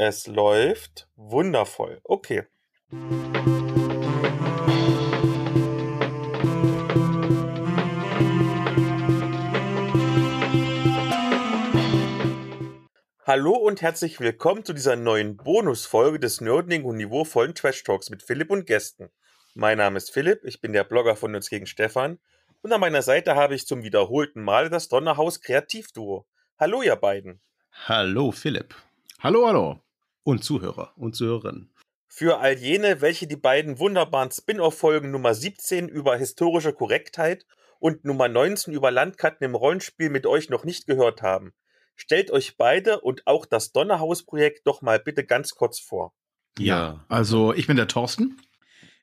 Es läuft wundervoll. Okay. Hallo und herzlich willkommen zu dieser neuen Bonusfolge des nerdigen und niveauvollen Trash Talks mit Philipp und Gästen. Mein Name ist Philipp, ich bin der Blogger von uns gegen Stefan und an meiner Seite habe ich zum wiederholten Mal das Donnerhaus Kreativduo. Hallo ihr beiden. Hallo Philipp. Hallo, hallo. Und Zuhörer und Zuhörerinnen. Für all jene, welche die beiden wunderbaren Spin-off-Folgen Nummer 17 über historische Korrektheit und Nummer 19 über Landkarten im Rollenspiel mit euch noch nicht gehört haben. Stellt euch beide und auch das Donnerhaus-Projekt doch mal bitte ganz kurz vor. Ja, also ich bin der Thorsten.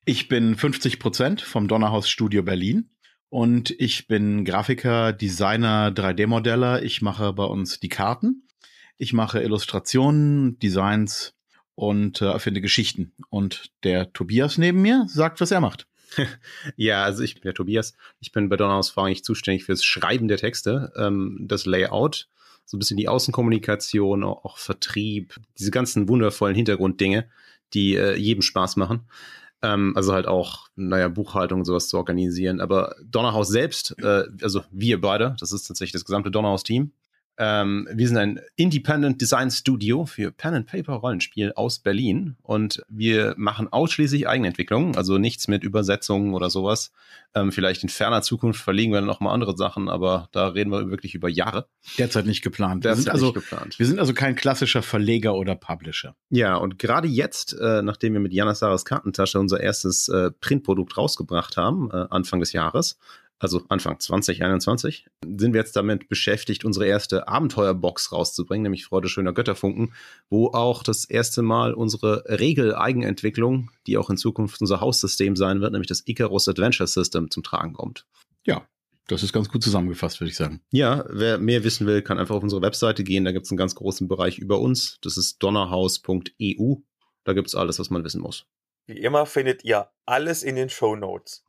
Ich bin 50 Prozent vom Donnerhaus Studio Berlin und ich bin Grafiker, Designer, 3D-Modeller. Ich mache bei uns die Karten. Ich mache Illustrationen, Designs und äh, erfinde Geschichten. Und der Tobias neben mir sagt, was er macht. ja, also ich bin der Tobias. Ich bin bei Donnerhaus vorrangig zuständig fürs Schreiben der Texte, ähm, das Layout so ein bisschen die Außenkommunikation, auch, auch Vertrieb, diese ganzen wundervollen Hintergrunddinge, die äh, jedem Spaß machen. Ähm, also halt auch, naja, Buchhaltung und sowas zu organisieren. Aber Donnerhaus selbst, äh, also wir beide, das ist tatsächlich das gesamte Donnerhaus-Team, ähm, wir sind ein Independent Design Studio für Pen and Paper Rollenspiel aus Berlin und wir machen ausschließlich Eigenentwicklung, also nichts mit Übersetzungen oder sowas. Ähm, vielleicht in ferner Zukunft verlegen wir noch mal andere Sachen, aber da reden wir wirklich über Jahre. Derzeit nicht geplant. Wir sind also, geplant. Wir sind also kein klassischer Verleger oder Publisher. Ja, und gerade jetzt, äh, nachdem wir mit Jana Saras Kartentasche unser erstes äh, Printprodukt rausgebracht haben, äh, Anfang des Jahres, also Anfang 2021, sind wir jetzt damit beschäftigt, unsere erste Abenteuerbox rauszubringen, nämlich Freude schöner Götterfunken, wo auch das erste Mal unsere Regel-Eigenentwicklung, die auch in Zukunft unser Haussystem sein wird, nämlich das Icarus Adventure System zum Tragen kommt. Ja, das ist ganz gut zusammengefasst, würde ich sagen. Ja, wer mehr wissen will, kann einfach auf unsere Webseite gehen. Da gibt es einen ganz großen Bereich über uns. Das ist donnerhaus.eu. Da gibt es alles, was man wissen muss. Wie immer findet ihr alles in den Show Notes.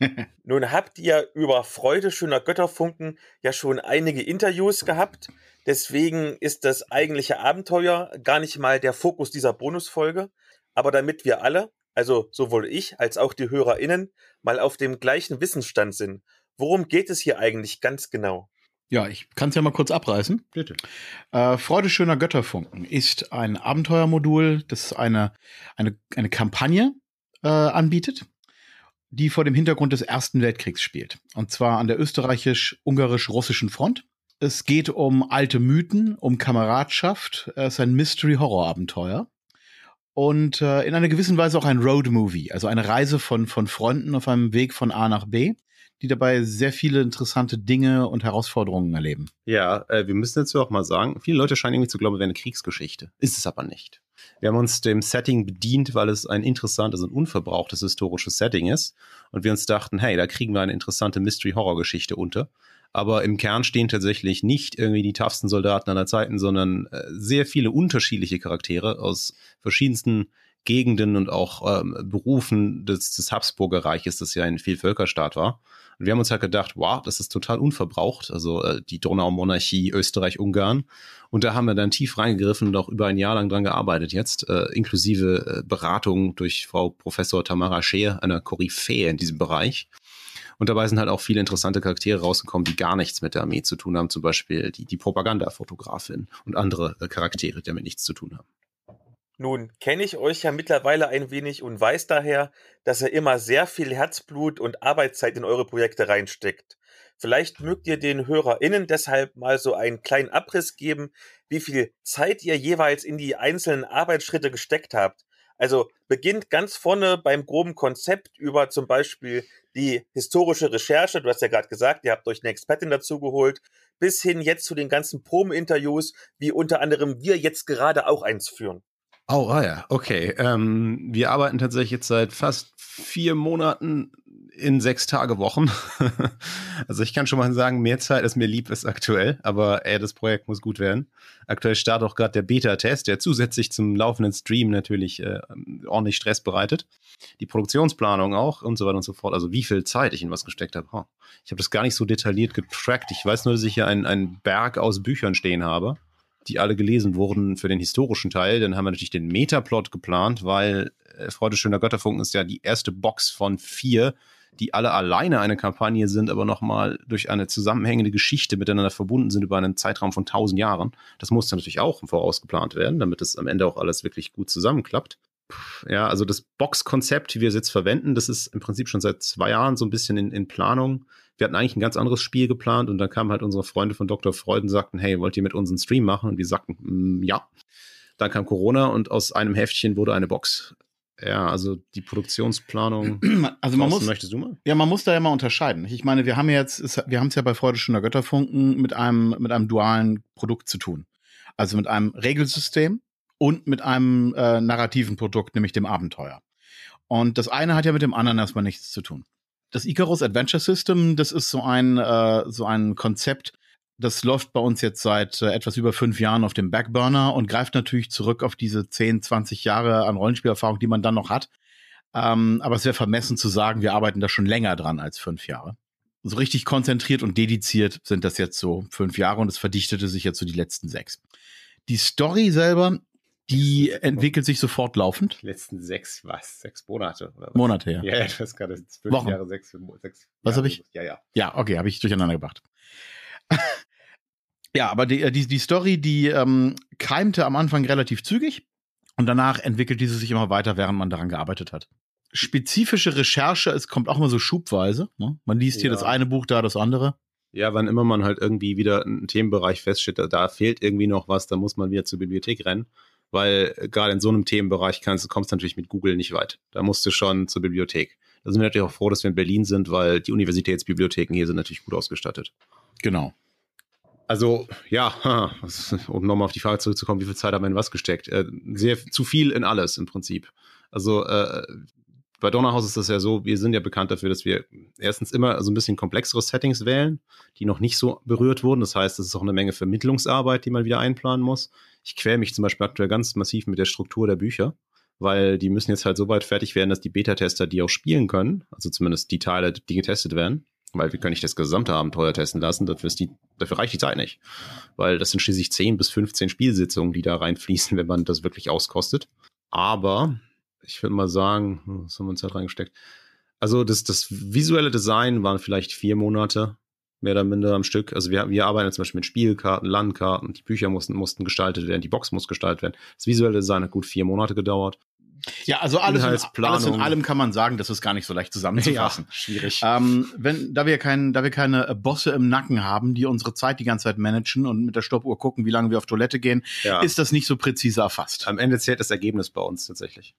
Nun habt ihr über Freude schöner Götterfunken ja schon einige Interviews gehabt. Deswegen ist das eigentliche Abenteuer gar nicht mal der Fokus dieser Bonusfolge. Aber damit wir alle, also sowohl ich als auch die HörerInnen, mal auf dem gleichen Wissensstand sind, worum geht es hier eigentlich ganz genau? Ja, ich kann es ja mal kurz abreißen. Bitte. Äh, Freude schöner Götterfunken ist ein Abenteuermodul, das eine, eine, eine Kampagne äh, anbietet die vor dem Hintergrund des Ersten Weltkriegs spielt. Und zwar an der österreichisch-ungarisch-russischen Front. Es geht um alte Mythen, um Kameradschaft. Es ist ein Mystery-Horror-Abenteuer. Und äh, in einer gewissen Weise auch ein Road-Movie, also eine Reise von, von Freunden auf einem Weg von A nach B, die dabei sehr viele interessante Dinge und Herausforderungen erleben. Ja, äh, wir müssen dazu auch mal sagen, viele Leute scheinen irgendwie zu glauben, es wäre eine Kriegsgeschichte. Ist es aber nicht. Wir haben uns dem Setting bedient, weil es ein interessantes und unverbrauchtes historisches Setting ist. Und wir uns dachten, hey, da kriegen wir eine interessante Mystery-Horror-Geschichte unter. Aber im Kern stehen tatsächlich nicht irgendwie die toughsten Soldaten aller Zeiten, sondern äh, sehr viele unterschiedliche Charaktere aus verschiedensten Gegenden und auch ähm, Berufen des, des Habsburger Reiches, das ja ein Vielvölkerstaat war. Und wir haben uns halt gedacht, wow, das ist total unverbraucht, also äh, die Donaumonarchie, Österreich-Ungarn. Und da haben wir dann tief reingegriffen und auch über ein Jahr lang dran gearbeitet jetzt, äh, inklusive äh, Beratung durch Frau Professor Tamara Scheer, einer Koryphäe in diesem Bereich. Und dabei sind halt auch viele interessante Charaktere rausgekommen, die gar nichts mit der Armee zu tun haben, zum Beispiel die, die Propagandafotografin und andere äh, Charaktere, die damit nichts zu tun haben. Nun kenne ich euch ja mittlerweile ein wenig und weiß daher, dass ihr immer sehr viel Herzblut und Arbeitszeit in eure Projekte reinsteckt. Vielleicht mögt ihr den HörerInnen deshalb mal so einen kleinen Abriss geben, wie viel Zeit ihr jeweils in die einzelnen Arbeitsschritte gesteckt habt. Also beginnt ganz vorne beim groben Konzept über zum Beispiel die historische Recherche, du hast ja gerade gesagt, ihr habt euch eine Expertin dazu geholt, bis hin jetzt zu den ganzen Probeninterviews, wie unter anderem wir jetzt gerade auch eins führen. Oh, ah ja, okay. Ähm, wir arbeiten tatsächlich jetzt seit fast vier Monaten in sechs Tage Wochen. also ich kann schon mal sagen, mehr Zeit als mir lieb ist aktuell, aber ey, das Projekt muss gut werden. Aktuell startet auch gerade der Beta-Test, der zusätzlich zum laufenden Stream natürlich äh, ordentlich Stress bereitet. Die Produktionsplanung auch und so weiter und so fort. Also wie viel Zeit ich in was gesteckt habe. Oh, ich habe das gar nicht so detailliert getrackt. Ich weiß nur, dass ich hier einen, einen Berg aus Büchern stehen habe die alle gelesen wurden für den historischen Teil. Dann haben wir natürlich den Metaplot geplant, weil äh, Freude schöner Götterfunken ist ja die erste Box von vier, die alle alleine eine Kampagne sind, aber nochmal durch eine zusammenhängende Geschichte miteinander verbunden sind über einen Zeitraum von tausend Jahren. Das musste natürlich auch im Voraus geplant werden, damit es am Ende auch alles wirklich gut zusammenklappt. Ja, also das Box-Konzept, wie wir es jetzt verwenden, das ist im Prinzip schon seit zwei Jahren so ein bisschen in, in Planung. Wir hatten eigentlich ein ganz anderes Spiel geplant und dann kamen halt unsere Freunde von Dr. Freud und sagten, hey, wollt ihr mit uns einen Stream machen? Und wir sagten, mm, ja. Dann kam Corona und aus einem Heftchen wurde eine Box. Ja, also die Produktionsplanung. Also man muss, möchtest du mal? Ja, man muss da ja mal unterscheiden. Ich meine, wir haben jetzt, wir haben es ja bei Freude schöner Götterfunken mit einem, mit einem dualen Produkt zu tun. Also mit einem Regelsystem und mit einem äh, narrativen Produkt, nämlich dem Abenteuer. Und das eine hat ja mit dem anderen erstmal nichts zu tun. Das Icarus Adventure System, das ist so ein, äh, so ein Konzept, das läuft bei uns jetzt seit äh, etwas über fünf Jahren auf dem Backburner und greift natürlich zurück auf diese 10, 20 Jahre an Rollenspielerfahrung, die man dann noch hat. Ähm, aber es wäre vermessen zu sagen, wir arbeiten da schon länger dran als fünf Jahre. So richtig konzentriert und dediziert sind das jetzt so fünf Jahre und es verdichtete sich jetzt so die letzten sechs. Die Story selber, die entwickelt sich sofort laufend. Die letzten sechs, was? Sechs Monate? Oder was? Monate, ja. Ja, ja, das ist gerade fünf Wochen. Jahre, sechs, sechs Was habe ich? Ja, ja. Ja, okay, habe ich durcheinander gebracht. ja, aber die, die, die Story, die ähm, keimte am Anfang relativ zügig und danach entwickelt diese sich immer weiter, während man daran gearbeitet hat. Spezifische Recherche, es kommt auch immer so schubweise. Ne? Man liest hier Ja. das eine Buch, da das andere. Ja, wann immer man halt irgendwie wieder einen Themenbereich feststellt, da, da fehlt irgendwie noch was, da muss man wieder zur Bibliothek rennen. Weil äh, gerade in so einem Themenbereich kannst, kommst du natürlich mit Google nicht weit. Da musst du schon zur Bibliothek. Da sind wir natürlich auch froh, dass wir in Berlin sind, weil die Universitätsbibliotheken hier sind natürlich gut ausgestattet. Genau. Also, ja, um nochmal auf die Frage zurückzukommen, wie viel Zeit haben wir in was gesteckt? Äh, sehr zu viel in alles im Prinzip. Also, äh, bei Donnerhaus ist das ja so, wir sind ja bekannt dafür, dass wir erstens immer so ein bisschen komplexere Settings wählen, die noch nicht so berührt wurden. Das heißt, es ist auch eine Menge Vermittlungsarbeit, die man wieder einplanen muss. Ich quäle mich zum Beispiel aktuell ganz massiv mit der Struktur der Bücher, weil die müssen jetzt halt so weit fertig werden, dass die Beta-Tester die auch spielen können. Also zumindest die Teile, die getestet werden. Weil wir können nicht das gesamte Abenteuer testen lassen, dafür, ist die, dafür reicht die Zeit nicht. Weil das sind schließlich 10 bis 15 Spielsitzungen, die da reinfließen, wenn man das wirklich auskostet. Aber ich würde mal sagen, hm, was haben wir uns da reingesteckt? Also das, das visuelle Design waren vielleicht vier Monate, mehr oder minder am Stück. Also wir, wir arbeiten zum Beispiel mit Spielkarten, Landkarten, die Bücher mussten, mussten gestaltet werden, die Box muss gestaltet werden. Das visuelle Design hat gut vier Monate gedauert. Ja, also alles in, alles in allem kann man sagen, das ist gar nicht so leicht zusammenzufassen. schwierig. Ähm, wenn, da wir kein, da wir keine äh, Bosse im Nacken haben, die unsere Zeit die ganze Zeit managen und mit der Stoppuhr gucken, wie lange wir auf Toilette gehen, ja. ist das nicht so präzise erfasst. Am Ende zählt das Ergebnis bei uns tatsächlich.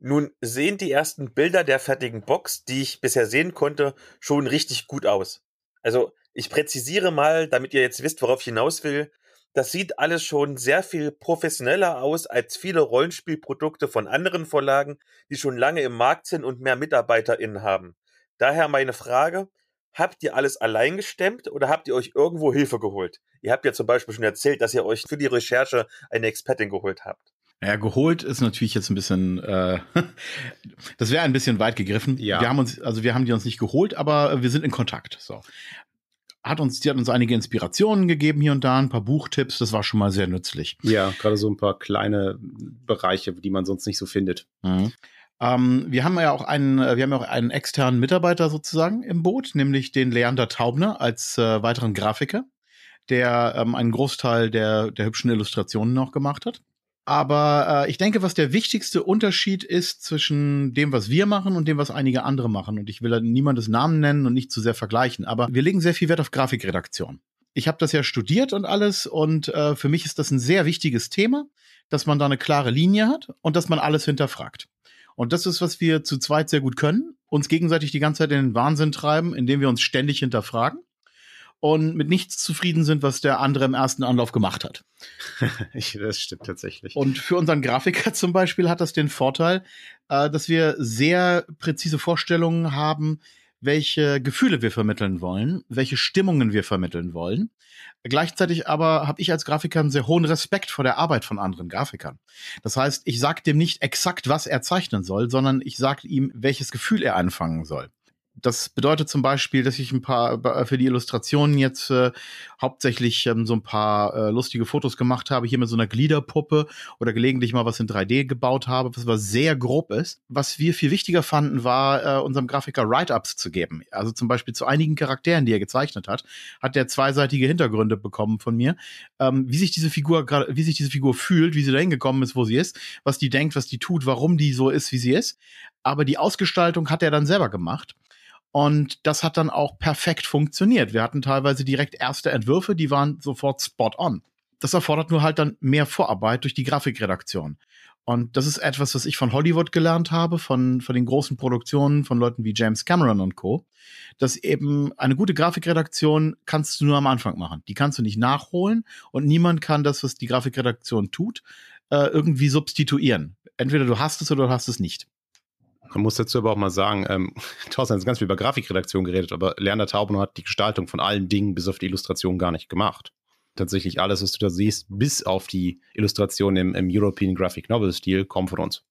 Nun sehen die ersten Bilder der fertigen Box, die ich bisher sehen konnte, schon richtig gut aus. Also ich präzisiere mal, damit ihr jetzt wisst, worauf ich hinaus will. Das sieht alles schon sehr viel professioneller aus als viele Rollenspielprodukte von anderen Verlagen, die schon lange im Markt sind und mehr MitarbeiterInnen haben. Daher meine Frage, habt ihr alles allein gestemmt oder habt ihr euch irgendwo Hilfe geholt? Ihr habt ja zum Beispiel schon erzählt, dass ihr euch für die Recherche eine Expertin geholt habt. Ja, geholt ist natürlich jetzt ein bisschen, äh, das wäre ein bisschen weit gegriffen. Ja. Wir haben uns, also wir haben die uns nicht geholt, aber wir sind in Kontakt. So. Hat uns, die hat uns einige Inspirationen gegeben hier und da, ein paar Buchtipps, das war schon mal sehr nützlich. Ja, gerade so ein paar kleine Bereiche, die man sonst nicht so findet. Mhm. Ähm, wir haben ja auch einen, äh, wir haben ja auch einen externen Mitarbeiter sozusagen im Boot, nämlich den Leander Taubner als äh, weiteren Grafiker, der ähm, einen Großteil der, der hübschen Illustrationen noch gemacht hat. Aber äh, ich denke, was der wichtigste Unterschied ist zwischen dem, was wir machen und dem, was einige andere machen. Und ich will niemandes Namen nennen und nicht zu sehr vergleichen. Aber wir legen sehr viel Wert auf Grafikredaktion. Ich habe das ja studiert und alles. Und äh, für mich ist das ein sehr wichtiges Thema, dass man da eine klare Linie hat und dass man alles hinterfragt. Und das ist, was wir zu zweit sehr gut können. Uns gegenseitig die ganze Zeit in den Wahnsinn treiben, indem wir uns ständig hinterfragen und mit nichts zufrieden sind, was der andere im ersten Anlauf gemacht hat. das stimmt tatsächlich. Und für unseren Grafiker zum Beispiel hat das den Vorteil, äh, dass wir sehr präzise Vorstellungen haben, welche Gefühle wir vermitteln wollen, welche Stimmungen wir vermitteln wollen. Gleichzeitig aber habe ich als Grafiker einen sehr hohen Respekt vor der Arbeit von anderen Grafikern. Das heißt, ich sage dem nicht exakt, was er zeichnen soll, sondern ich sage ihm, welches Gefühl er einfangen soll. Das bedeutet zum Beispiel, dass ich ein paar äh, für die Illustrationen jetzt äh, hauptsächlich ähm, so ein paar äh, lustige Fotos gemacht habe, hier mit so einer Gliederpuppe oder gelegentlich mal was in 3D gebaut habe, was aber sehr grob ist. Was wir viel wichtiger fanden, war äh, unserem Grafiker Write-ups zu geben. Also zum Beispiel zu einigen Charakteren, die er gezeichnet hat, hat der zweiseitige Hintergründe bekommen von mir, ähm, wie sich diese Figur wie sich diese Figur fühlt, wie sie dahin gekommen ist, wo sie ist, was die denkt, was die tut, warum die so ist, wie sie ist. Aber die Ausgestaltung hat er dann selber gemacht. Und das hat dann auch perfekt funktioniert. Wir hatten teilweise direkt erste Entwürfe, die waren sofort spot on. Das erfordert nur halt dann mehr Vorarbeit durch die Grafikredaktion. Und das ist etwas, was ich von Hollywood gelernt habe, von, von den großen Produktionen von Leuten wie James Cameron und Co. Dass eben eine gute Grafikredaktion kannst du nur am Anfang machen. Die kannst du nicht nachholen und niemand kann das, was die Grafikredaktion tut, äh, irgendwie substituieren. Entweder du hast es oder du hast es nicht. Man muss dazu aber auch mal sagen, ähm, Thorsten hat ganz viel über Grafikredaktion geredet, aber Lerner Tauben hat die Gestaltung von allen Dingen bis auf die Illustration gar nicht gemacht. Tatsächlich alles, was du da siehst, bis auf die Illustration im, im European Graphic Novel Stil, kommt von uns.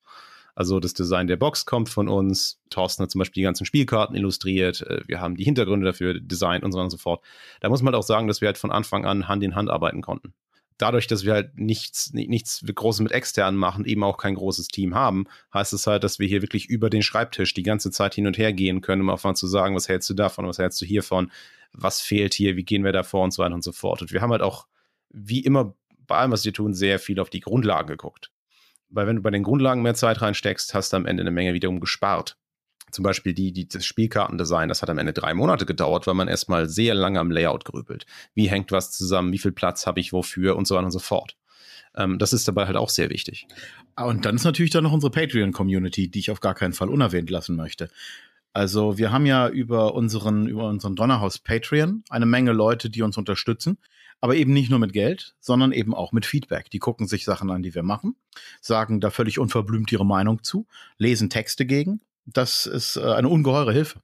Also das Design der Box kommt von uns. Thorsten hat zum Beispiel die ganzen Spielkarten illustriert. Äh, wir haben die Hintergründe dafür designt und so weiter und so fort. Da muss man halt auch sagen, dass wir halt von Anfang an Hand in Hand arbeiten konnten dadurch, dass wir halt nichts, nichts Großes mit externen machen, eben auch kein großes Team haben, heißt es halt, dass wir hier wirklich über den Schreibtisch die ganze Zeit hin und her gehen können, um einfach zu sagen, was hältst du davon, was hältst du hiervon, was fehlt hier, wie gehen wir da vor und so weiter und so fort. Und wir haben halt auch, wie immer bei allem, was wir tun, sehr viel auf die Grundlagen geguckt. Weil wenn du bei den Grundlagen mehr Zeit reinsteckst, hast du am Ende eine Menge wiederum gespart zum Beispiel die, die, das Spielkartendesign, das hat am Ende drei Monate gedauert, weil man erstmal sehr lange am Layout grübelt. Wie hängt was zusammen? Wie viel Platz habe ich wofür? Und so weiter und so fort. Ähm, das ist dabei halt auch sehr wichtig. Ah, und dann ist natürlich dann noch unsere Patreon-Community, die ich auf gar keinen Fall unerwähnt lassen möchte. Also wir haben ja über unseren, über unseren Donnerhaus Patreon eine Menge Leute, die uns unterstützen. Aber eben nicht nur mit Geld, sondern eben auch mit Feedback. Die gucken sich Sachen an, die wir machen, sagen da völlig unverblümt ihre Meinung zu, lesen Texte gegen das ist äh, eine ungeheure Hilfe.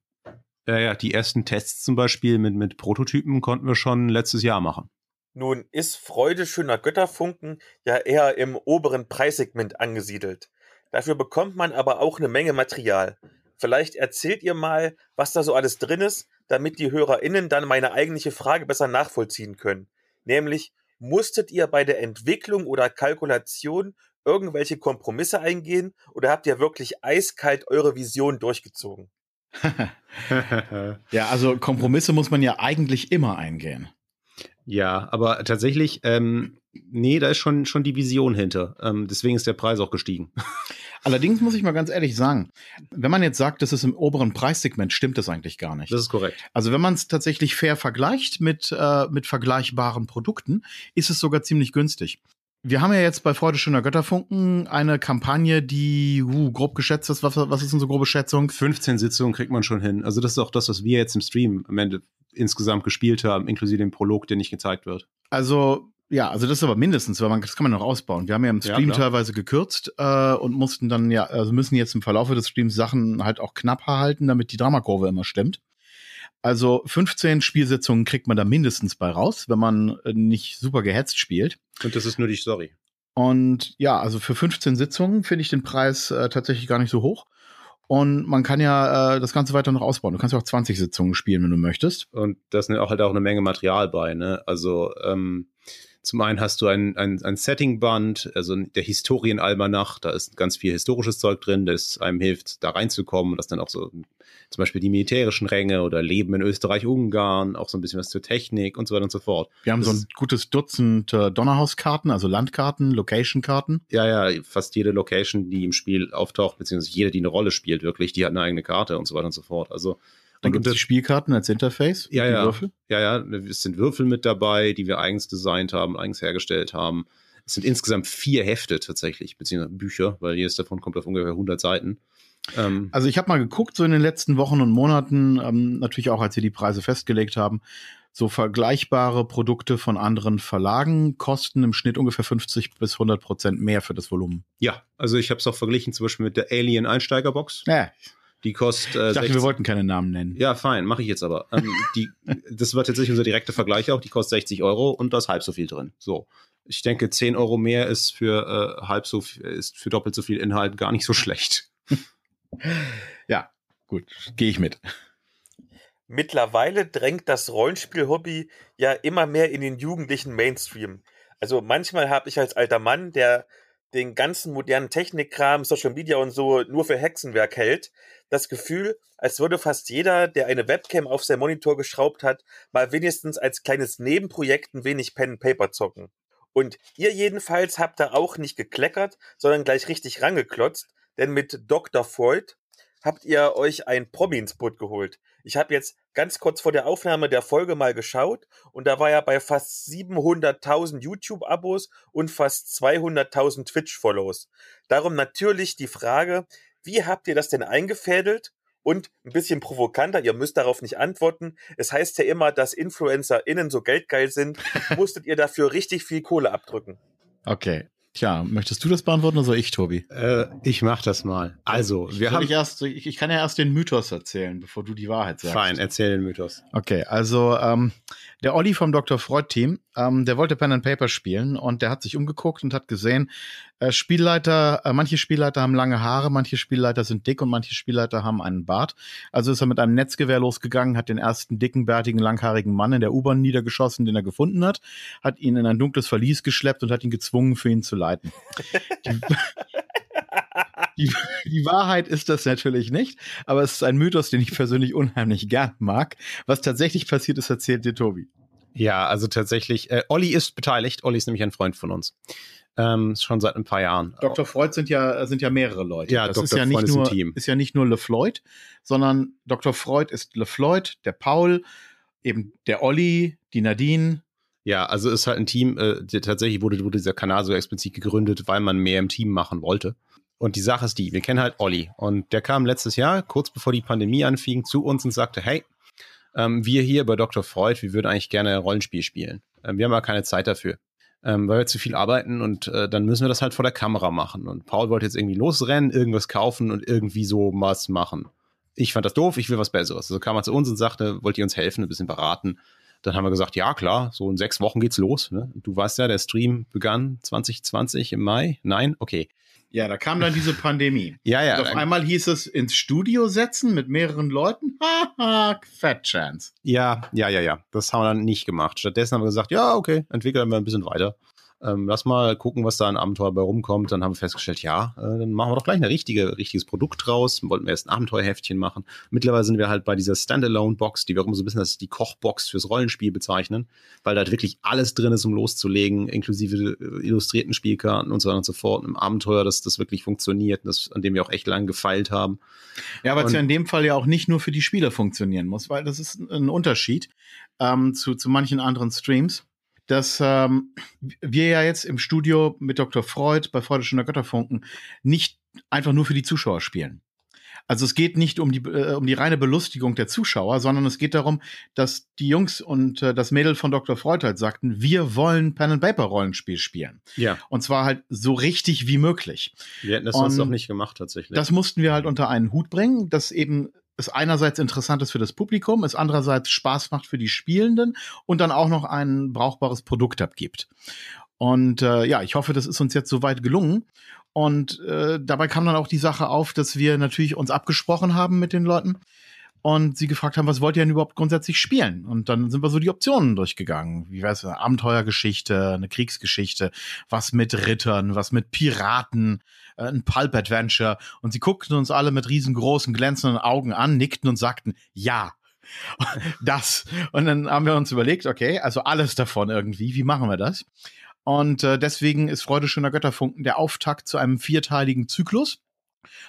Ja, ja, die ersten Tests zum Beispiel mit, mit Prototypen konnten wir schon letztes Jahr machen. Nun ist Freude schöner Götterfunken ja eher im oberen Preissegment angesiedelt. Dafür bekommt man aber auch eine Menge Material. Vielleicht erzählt ihr mal, was da so alles drin ist, damit die HörerInnen dann meine eigentliche Frage besser nachvollziehen können. Nämlich, musstet ihr bei der Entwicklung oder Kalkulation irgendwelche Kompromisse eingehen oder habt ihr wirklich eiskalt eure Vision durchgezogen? ja, also Kompromisse muss man ja eigentlich immer eingehen. Ja, aber tatsächlich, ähm, nee, da ist schon, schon die Vision hinter. Ähm, deswegen ist der Preis auch gestiegen. Allerdings muss ich mal ganz ehrlich sagen, wenn man jetzt sagt, das ist im oberen Preissegment, stimmt das eigentlich gar nicht. Das ist korrekt. Also wenn man es tatsächlich fair vergleicht mit, äh, mit vergleichbaren Produkten, ist es sogar ziemlich günstig. Wir haben ja jetzt bei Freude schöner Götterfunken eine Kampagne, die uh, grob geschätzt ist. Was, was ist unsere grobe Schätzung? 15 Sitzungen kriegt man schon hin. Also das ist auch das, was wir jetzt im Stream am Ende insgesamt gespielt haben, inklusive dem Prolog, der nicht gezeigt wird. Also ja, also das ist aber mindestens, weil man das kann man noch ausbauen. Wir haben ja im Stream ja, teilweise gekürzt äh, und mussten dann ja, also müssen jetzt im Verlauf des Streams Sachen halt auch knapper halten, damit die Dramakurve immer stimmt. Also 15 Spielsitzungen kriegt man da mindestens bei raus, wenn man äh, nicht super gehetzt spielt. Und das ist nur die Story. Und ja, also für 15 Sitzungen finde ich den Preis äh, tatsächlich gar nicht so hoch. Und man kann ja äh, das Ganze weiter noch ausbauen. Du kannst ja auch 20 Sitzungen spielen, wenn du möchtest. Und da ist auch halt auch eine Menge Material bei, ne? Also ähm, zum einen hast du ein, ein, ein Setting-Band, also der Historienalmanach, da ist ganz viel historisches Zeug drin, das einem hilft, da reinzukommen das dann auch so zum Beispiel die militärischen Ränge oder Leben in Österreich-Ungarn, auch so ein bisschen was zur Technik und so weiter und so fort. Wir haben das so ein gutes Dutzend äh, Donnerhauskarten, also Landkarten, Location-Karten. Ja, ja, fast jede Location, die im Spiel auftaucht, beziehungsweise jede, die eine Rolle spielt, wirklich, die hat eine eigene Karte und so weiter und so fort. Also dann gibt es die Spielkarten als Interface. Ja, ja. Würfel. Ja, ja. Es sind Würfel mit dabei, die wir eigens designt haben, eigens hergestellt haben. Es sind insgesamt vier Hefte tatsächlich, beziehungsweise Bücher, weil jedes davon kommt auf ungefähr 100 Seiten. Ähm, also ich habe mal geguckt, so in den letzten Wochen und Monaten, ähm, natürlich auch, als wir die Preise festgelegt haben, so vergleichbare Produkte von anderen Verlagen kosten im Schnitt ungefähr 50 bis 100 Prozent mehr für das Volumen. Ja, also ich habe es auch verglichen zum Beispiel mit der Alien Einsteigerbox. Ja. Die kostet. Äh, ich dachte, 16. wir wollten keine Namen nennen. Ja, fein, mache ich jetzt aber. Ähm, die, das war tatsächlich unser direkter Vergleich auch. Die kostet 60 Euro und da ist halb so viel drin. So. Ich denke, 10 Euro mehr ist für äh, halb so ist für doppelt so viel Inhalt gar nicht so schlecht. ja, gut, gehe ich mit. Mittlerweile drängt das Rollenspiel-Hobby ja immer mehr in den jugendlichen Mainstream. Also manchmal habe ich als alter Mann, der den ganzen modernen Technikkram, Social Media und so nur für Hexenwerk hält, das Gefühl, als würde fast jeder, der eine Webcam auf sein Monitor geschraubt hat, mal wenigstens als kleines Nebenprojekt ein wenig Pen and Paper zocken. Und ihr jedenfalls habt da auch nicht gekleckert, sondern gleich richtig rangeklotzt, denn mit Dr. Freud habt ihr euch ein Promi ins Boot geholt. Ich habe jetzt ganz kurz vor der Aufnahme der Folge mal geschaut und da war er bei fast 700.000 YouTube-Abos und fast 200.000 Twitch-Follows. Darum natürlich die Frage, wie habt ihr das denn eingefädelt? Und ein bisschen provokanter, ihr müsst darauf nicht antworten. Es heißt ja immer, dass InfluencerInnen so geldgeil sind. Musstet ihr dafür richtig viel Kohle abdrücken? Okay. Tja, möchtest du das beantworten oder soll ich, Tobi? Äh, ich mach das mal. Also, wir haben. Ich, erst, ich, ich kann ja erst den Mythos erzählen, bevor du die Wahrheit sagst. Fein, erzähl den Mythos. Okay, also ähm, der Olli vom Dr. Freud-Team, ähm, der wollte Pen and Paper spielen und der hat sich umgeguckt und hat gesehen, äh, Spielleiter, äh, manche Spielleiter haben lange Haare, manche Spielleiter sind dick und manche Spielleiter haben einen Bart. Also ist er mit einem Netzgewehr losgegangen, hat den ersten dicken, bärtigen, langhaarigen Mann in der U-Bahn niedergeschossen, den er gefunden hat, hat ihn in ein dunkles Verlies geschleppt und hat ihn gezwungen, für ihn zu leiten. Die, die, Wahrheit ist das natürlich nicht, aber es ist ein Mythos, den ich persönlich unheimlich gern mag. Was tatsächlich passiert ist, erzählt dir Tobi. Ja, also tatsächlich, äh, Olli ist beteiligt. Olli ist nämlich ein Freund von uns. Ähm, schon seit ein paar Jahren. Dr. Freud sind ja, sind ja mehrere Leute. Ja, das Dr. ist ja Freud nicht ist ein nur, Team. ist ja nicht nur LeFloid, sondern Dr. Freud ist LeFloid, der Paul, eben der Olli, die Nadine, Ja, also ist halt ein Team, äh, tatsächlich wurde, wurde dieser Kanal so explizit gegründet, weil man mehr im Team machen wollte. Und die Sache ist die, wir kennen halt Olli und der kam letztes Jahr, kurz bevor die Pandemie anfing, zu uns und sagte, hey, ähm, wir hier bei Dr. Freud, wir würden eigentlich gerne Rollenspiel spielen. Ähm, wir haben aber keine Zeit dafür, ähm, weil wir zu viel arbeiten und äh, dann müssen wir das halt vor der Kamera machen. Und Paul wollte jetzt irgendwie losrennen, irgendwas kaufen und irgendwie so was machen. Ich fand das doof, ich will was Besseres. Also kam er zu uns und sagte, wollt ihr uns helfen, ein bisschen beraten? Dann haben wir gesagt, ja klar, so in sechs Wochen geht's los. Ne? Du weißt ja, der Stream begann 2020 im Mai. Nein, okay. Ja, da kam dann diese Pandemie. Ja, ja. Und auf einmal hieß es ins Studio setzen mit mehreren Leuten. Haha, Fat Chance. Ja, ja, ja, ja. Das haben wir dann nicht gemacht. Stattdessen haben wir gesagt, ja, okay, entwickeln wir ein bisschen weiter. Ähm, lass mal gucken, was da an Abenteuer bei rumkommt. Dann haben wir festgestellt, ja, äh, dann machen wir doch gleich ein richtige, richtiges Produkt draus. Wollten wir erst ein Abenteuerheftchen machen. Mittlerweile sind wir halt bei dieser Standalone-Box, die wir auch immer so ein bisschen als die Kochbox fürs Rollenspiel bezeichnen, weil da halt wirklich alles drin ist, um loszulegen, inklusive äh, illustrierten Spielkarten und so weiter und so fort. Ein Abenteuer, das, das wirklich funktioniert, das, an dem wir auch echt lange gefeilt haben. Ja, weil es ja in dem Fall ja auch nicht nur für die Spieler funktionieren muss, weil das ist ein Unterschied ähm, zu, zu manchen anderen Streams, dass ähm, wir ja jetzt im Studio mit Dr. Freud bei Freude schöner Götterfunken nicht einfach nur für die Zuschauer spielen. Also es geht nicht um die, äh, um die reine Belustigung der Zuschauer, sondern es geht darum, dass die Jungs und äh, das Mädel von Dr. Freud halt sagten, wir wollen Pen and Paper Rollenspiel spielen. Ja. Und zwar halt so richtig wie möglich. Wir hätten das sonst Und auch nicht gemacht, tatsächlich. Das mussten wir halt unter einen Hut bringen, dass eben es einerseits interessant ist für das Publikum, es andererseits Spaß macht für die Spielenden und dann auch noch ein brauchbares Produkt abgibt. Und äh, ja, ich hoffe, das ist uns jetzt soweit gelungen. Und äh, dabei kam dann auch die Sache auf, dass wir natürlich uns abgesprochen haben mit den Leuten und sie gefragt haben, was wollt ihr denn überhaupt grundsätzlich spielen? Und dann sind wir so die Optionen durchgegangen. Wie weiß eine Abenteuergeschichte, eine Kriegsgeschichte, was mit Rittern, was mit Piraten, äh, ein Pulp Adventure. Und sie guckten uns alle mit riesengroßen, glänzenden Augen an, nickten und sagten, ja. Das. Und dann haben wir uns überlegt, okay, also alles davon irgendwie, wie machen wir das? Und äh, deswegen ist Freude schöner Götterfunken der Auftakt zu einem vierteiligen Zyklus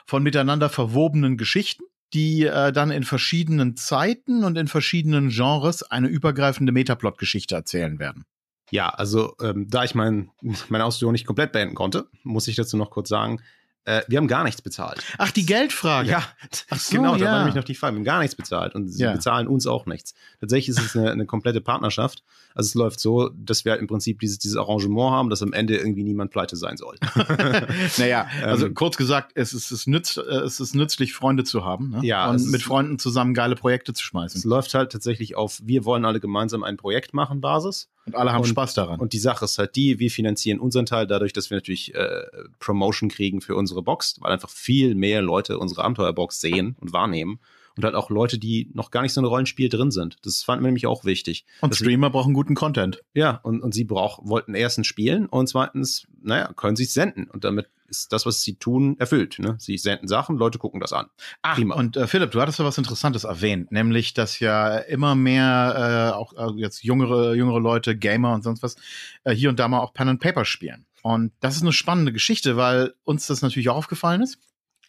von miteinander verwobenen Geschichten, die äh, dann in verschiedenen Zeiten und in verschiedenen Genres eine übergreifende Metaplot-Geschichte erzählen werden. Ja, also ähm, da ich mein, meine Ausführung nicht komplett beenden konnte, muss ich dazu noch kurz sagen, äh, wir haben gar nichts bezahlt. Ach, die Geldfrage. Ja, Ach so, genau, da ja. war nämlich noch die Frage. Wir haben gar nichts bezahlt und sie Ja. bezahlen uns auch nichts. Tatsächlich ist es eine, eine komplette Partnerschaft. Also es läuft so, dass wir halt im Prinzip dieses, dieses Arrangement haben, dass am Ende irgendwie niemand pleite sein soll. naja, also Ähm, kurz gesagt, es ist, es, nützt, äh, es ist nützlich, Freunde zu haben ne? Ja, es und mit Freunden zusammen geile Projekte zu Es schmeißen. läuft halt tatsächlich auf, wir wollen alle gemeinsam ein Projekt machen, Basis. Und alle haben und- Spaß daran. Und die Sache ist halt die, wir finanzieren unseren Teil dadurch, dass wir natürlich äh, Promotion kriegen für unsere Box, weil einfach viel mehr Leute unsere Abenteuerbox sehen und wahrnehmen und halt auch Leute, die noch gar nicht so ein Rollenspiel drin sind. Das fand mir nämlich auch wichtig. Und Das- Streamer brauchen guten Content. Ja, und, und sie brauch, wollten erstens spielen und zweitens, naja, können sie senden. Und damit ist das, was sie tun, erfüllt. Ne? Sie senden Sachen, Leute gucken das an. Ach, Prima. und äh, Philipp, du hattest ja was Interessantes erwähnt, nämlich, dass ja immer mehr äh, auch äh, jetzt jüngere, jüngere Leute, Gamer und sonst was, äh, hier und da mal auch Pen and Paper spielen. Und das ist eine spannende Geschichte, weil uns das natürlich auch aufgefallen ist.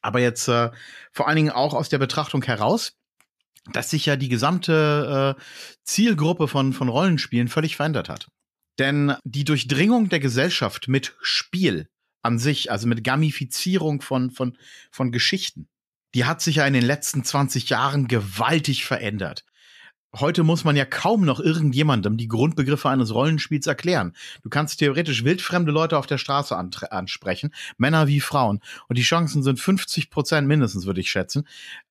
Aber jetzt äh, vor allen Dingen auch aus der Betrachtung heraus, dass sich ja die gesamte äh, Zielgruppe von, von Rollenspielen völlig verändert hat. Denn die Durchdringung der Gesellschaft mit Spiel an sich, also mit Gamifizierung von, von, von Geschichten, die hat sich ja in den letzten 20 Jahren gewaltig verändert. Heute muss man ja kaum noch irgendjemandem die Grundbegriffe eines Rollenspiels erklären. Du kannst theoretisch wildfremde Leute auf der Straße ansprechen, Männer wie Frauen. Und die Chancen sind 50 Prozent mindestens, würde ich schätzen,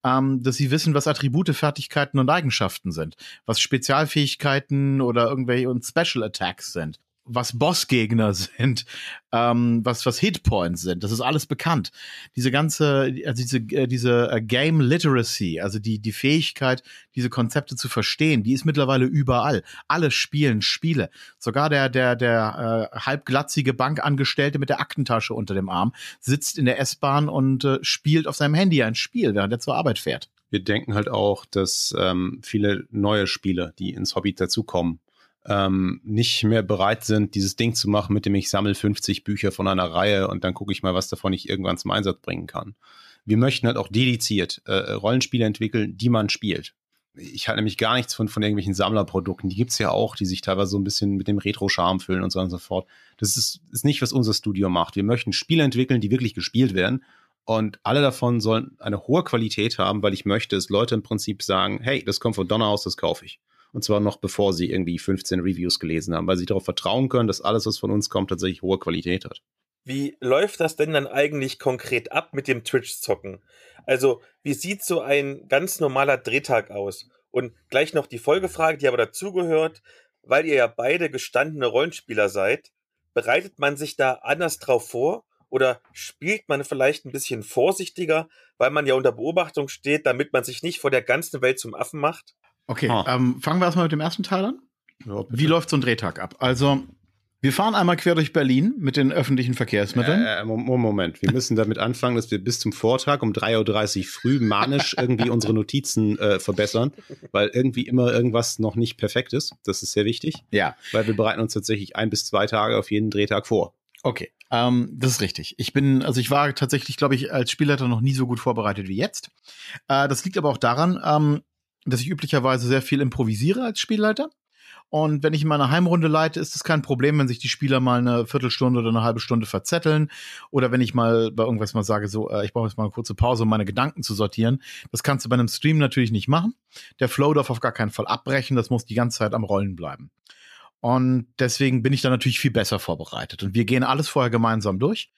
ähm, dass sie wissen, was Attribute, Fertigkeiten und Eigenschaften sind, was Spezialfähigkeiten oder irgendwelche und Special Attacks sind, was Bossgegner sind, ähm, was was Hitpoints sind. Das ist alles bekannt. Diese ganze, also diese äh, diese äh, Game Literacy, also die die Fähigkeit, diese Konzepte zu verstehen, die ist mittlerweile überall. Alle spielen Spiele. Sogar der der der äh, halbglatzige Bankangestellte mit der Aktentasche unter dem Arm sitzt in der S-Bahn und äh, spielt auf seinem Handy ein Spiel, während er zur Arbeit fährt. Wir denken halt auch, dass ähm, viele neue Spieler, die ins Hobby dazukommen, ähm, nicht mehr bereit sind, dieses Ding zu machen, mit dem ich sammle 50 Bücher von einer Reihe und dann gucke ich mal, was davon ich irgendwann zum Einsatz bringen kann. Wir möchten halt auch dediziert äh, Rollenspiele entwickeln, die man spielt. Ich halte nämlich gar nichts von, von irgendwelchen Sammlerprodukten. Die gibt's ja auch, die sich teilweise so ein bisschen mit dem Retro-Charme füllen und so und so fort. Das ist, ist nicht, was unser Studio macht. Wir möchten Spiele entwickeln, die wirklich gespielt werden. Und alle davon sollen eine hohe Qualität haben, weil ich möchte, dass Leute im Prinzip sagen, hey, das kommt von Donnerhaus, das kaufe ich. Und zwar noch bevor sie irgendwie 15 Reviews gelesen haben, weil sie darauf vertrauen können, dass alles, was von uns kommt, tatsächlich hohe Qualität hat. Wie läuft das denn dann eigentlich konkret ab mit dem Twitch-Zocken? Also, wie sieht so ein ganz normaler Drehtag aus? Und gleich noch die Folgefrage, die aber dazugehört, weil ihr ja beide gestandene Rollenspieler seid, bereitet man sich da anders drauf vor? Oder spielt man vielleicht ein bisschen vorsichtiger, weil man ja unter Beobachtung steht, damit man sich nicht vor der ganzen Welt zum Affen macht? Okay, Ah. ähm, fangen wir erstmal mit dem ersten Teil an. Wie läuft so ein Drehtag ab? Also, wir fahren einmal quer durch Berlin mit den öffentlichen Verkehrsmitteln. Äh, Mo- Moment, wir müssen damit anfangen, dass wir bis zum Vortag um 3.30 Uhr früh manisch irgendwie unsere Notizen äh, verbessern, weil irgendwie immer irgendwas noch nicht perfekt ist. Das ist sehr wichtig, ja, weil wir bereiten uns tatsächlich ein bis zwei Tage auf jeden Drehtag vor. okay. Ähm, das ist richtig. Ich bin, also ich war tatsächlich, glaube ich, als Spielleiter noch nie so gut vorbereitet wie jetzt. Äh, das liegt aber auch daran, ähm, dass ich üblicherweise sehr viel improvisiere als Spielleiter. Und wenn ich in meiner Heimrunde leite, ist es kein Problem, wenn sich die Spieler mal eine Viertelstunde oder eine halbe Stunde verzetteln. Oder wenn ich mal bei irgendwas mal sage, so, äh, ich brauche jetzt mal eine kurze Pause, um meine Gedanken zu sortieren. Das kannst du bei einem Stream natürlich nicht machen. Der Flow darf auf gar keinen Fall abbrechen. Das muss die ganze Zeit am Rollen bleiben. Und deswegen bin ich da natürlich viel besser vorbereitet. Und wir gehen alles vorher gemeinsam durch.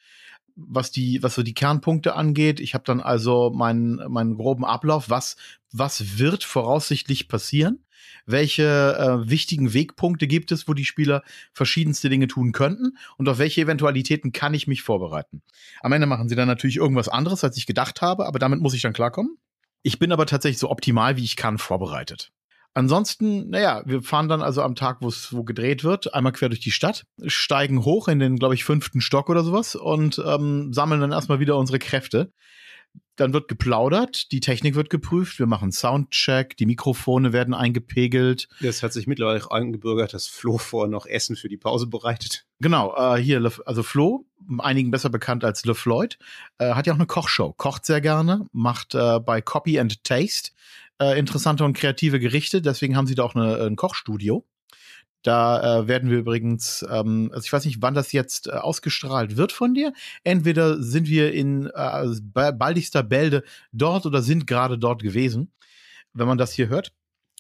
Was die, was so die Kernpunkte angeht, ich habe dann also meinen, meinen groben Ablauf, was, was wird voraussichtlich passieren? Welche äh, wichtigen Wegpunkte gibt es, wo die Spieler verschiedenste Dinge tun könnten und auf welche Eventualitäten kann ich mich vorbereiten? Am Ende machen sie dann natürlich irgendwas anderes, als ich gedacht habe, aber damit muss ich dann klarkommen. Ich bin aber tatsächlich so optimal, wie ich kann, vorbereitet. Ansonsten, naja, wir fahren dann also am Tag, wo es wo gedreht wird, einmal quer durch die Stadt, steigen hoch in den, glaube ich, fünften Stock oder sowas und ähm, sammeln dann erstmal wieder unsere Kräfte. Dann wird geplaudert, die Technik wird geprüft, wir machen Soundcheck, die Mikrofone werden eingepegelt. Das hat sich mittlerweile auch eingebürgert, dass Flo vorher noch Essen für die Pause bereitet. Genau, äh, hier, Le- also Flo, einigen besser bekannt als Le Floyd, äh, hat ja auch eine Kochshow, kocht sehr gerne, macht äh, bei Copy and Taste äh, interessante und kreative Gerichte, deswegen haben sie da auch eine, ein Kochstudio. Da äh, werden wir übrigens, ähm, also ich weiß nicht, wann das jetzt äh, ausgestrahlt wird von dir. Entweder sind wir in äh, ba- baldigster Bälde dort oder sind gerade dort gewesen, wenn man das hier hört.